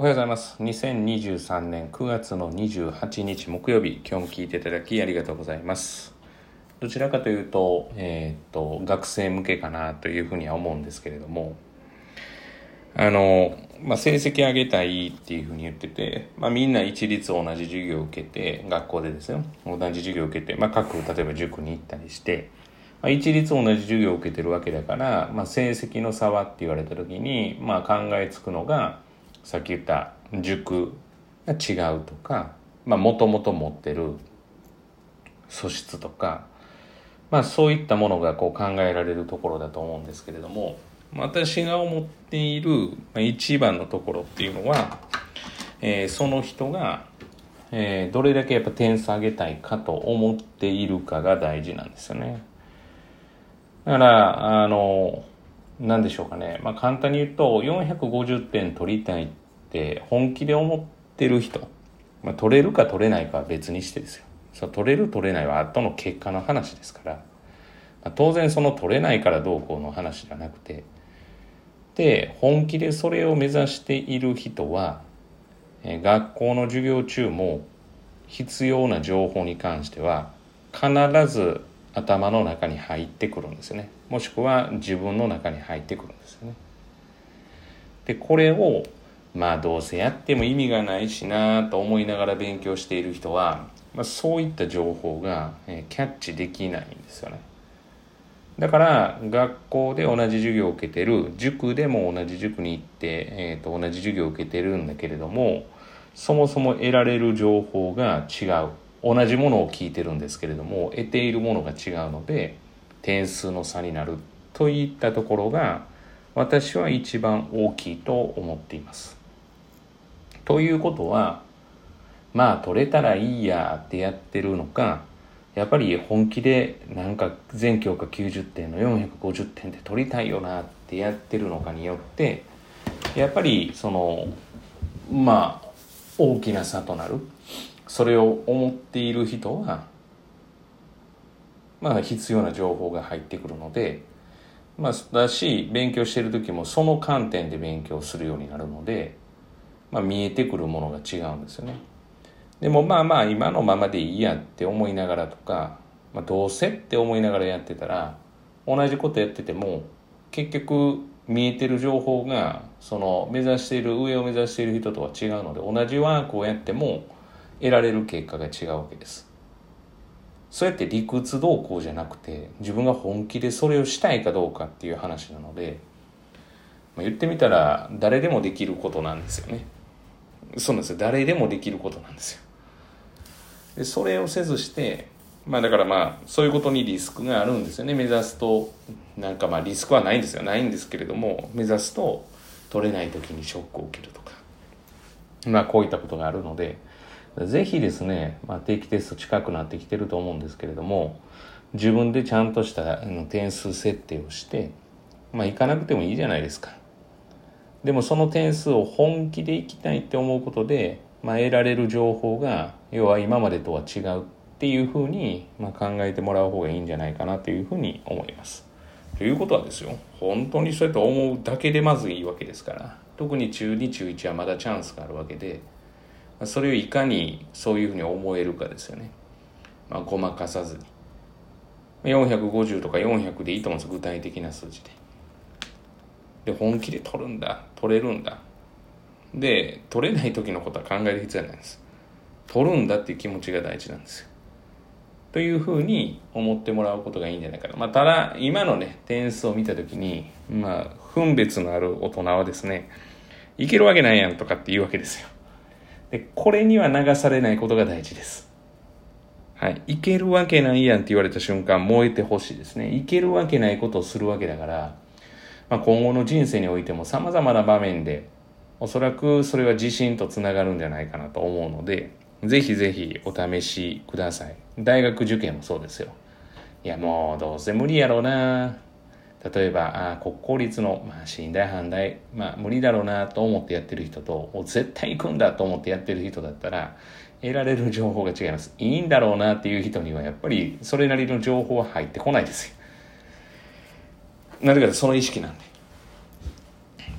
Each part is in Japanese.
おはようございます。2023年9月の28日木曜日、今日も聞いていただきありがとうございます。どちらかというと、えっ、と、学生向けかなというふうには思うんですけれども、あの、まあ、成績上げたいっていうふうに言ってて、まあ、みんな一律同じ授業を受けて、学校でですよ、同じ授業を受けて、まあ、各、例えば塾に行ったりして、まあ、一律同じ授業を受けてるわけだから、まあ、成績の差はって言われた時に、まあ、考えつくのが、さっき言った塾が違うとかまあもともと持ってる素質とか、まあ、そういったものがこう考えられるところだと思うんですけれども私が思っている一番のところっていうのは、えー、その人が、えー、どれだけやっぱ点数上げたいかと思っているかが大事なんですよね。だからあの何でしょうかね、まあ、簡単に言うと450点取りたいって本気で思ってる人、まあ、取れるか取れないかは別にしてですよ。そ取れる取れないは後の結果の話ですから、まあ、当然その取れないからどうこうの話じゃなくて。で本気でそれを目指している人は、え学校の授業中も必要な情報に関しては必ず頭の中に入ってくるんですね。もしくは自分の中に入ってくるんですよね。でこれをまあどうせやっても意味がないしなと思いながら勉強している人は、まあ、そういった情報が、キャッチできないんですよね。だから学校で同じ授業を受けてる塾でも同じ塾に行って、えー、と同じ授業を受けてるんだけれどもそもそも得られる情報が違う。同じものを聞いてるんですけれども得ているものが違うので点数の差になるといったところが私は一番大きいと思っています。ということはまあ取れたらいいやってやってるのかやっぱり本気でなんか全教科90点の450点で取りたいよなってやってるのかによってやっぱりそのまあ大きな差となるそれを思っている人はまあ必要な情報が入ってくるのでまあだし勉強してる時もその観点で勉強するようになるので、まあ、見えてくるものが違うんですよね。でもまあまあ今のままでいいやって思いながらとか、まあ、どうせって思いながらやってたら同じことやってても結局見えてる情報がその目指している上を目指している人とは違うので同じワークをやっても得られる結果が違うわけです。そうやって理屈動向じゃなくて自分が本気でそれをしたいかどうかっていう話なので、まあ、言ってみたら誰でもできることなんですよね。そうなんですよ。誰でもできることなんですよ。でそれをせずしてまあだからまあそういうことにリスクがあるんですよね。目指すとなんかまあリスクはないんですよ。ないんですけれども目指すと取れない時にショックを受けるとか。まあこういったことがあるのでぜひですね、まあ、定期テスト近くなってきてると思うんですけれども、自分でちゃんとした点数設定をして、まあ、行かなくてもいいじゃないですか。でもその点数を本気で行きたいって思うことで、まあ、得られる情報が、要は今までとは違うっていうふうに、まあ、考えてもらう方がいいんじゃないかなというふうに思います。ということはですよ、本当にそうやって思うだけでまずいいわけですから、特に中2、中1はまだチャンスがあるわけで、それをいかにそういうふうに思えるかですよね、まあ、ごまかさずに。450とか400でいいと思うんです具体的な数字で。で本気で取るんだ。取れるんだ。で取れない時のことは考える必要ないんです。取るんだっていう気持ちが大事なんですよ。というふうに思ってもらうことがいいんじゃないかな。まあ、ただ、今のね、点数を見たときに、まあ、分別のある大人はですね、いけるわけないやんとかって言うわけですよ。で、これには流されないことが大事です。はい。いけるわけないやんって言われた瞬間、燃えてほしいですね。いけるわけないことをするわけだから、まあ、今後の人生においても様々な場面で、おそらくそれは自信とつながるんじゃないかなと思うので、ぜひぜひお試しください。大学受験もそうですよ。いやもうどうせ無理やろうな例えば、あ国公立の、まあ、寝台反対、まあ、無理だろうなと思ってやってる人と、絶対行くんだと思ってやってる人だったら、得られる情報が違います。いいんだろうなっていう人には、やっぱりそれなりの情報は入ってこないですよ。なぜかその意識なんで。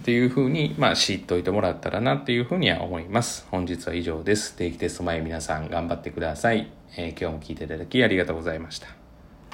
っていうふうに、まあ、知っといてもらったらなっていうふうには思います。本日は以上です。定期テスト前皆さん頑張ってください。えー、今日も聞いていただきありがとうございました。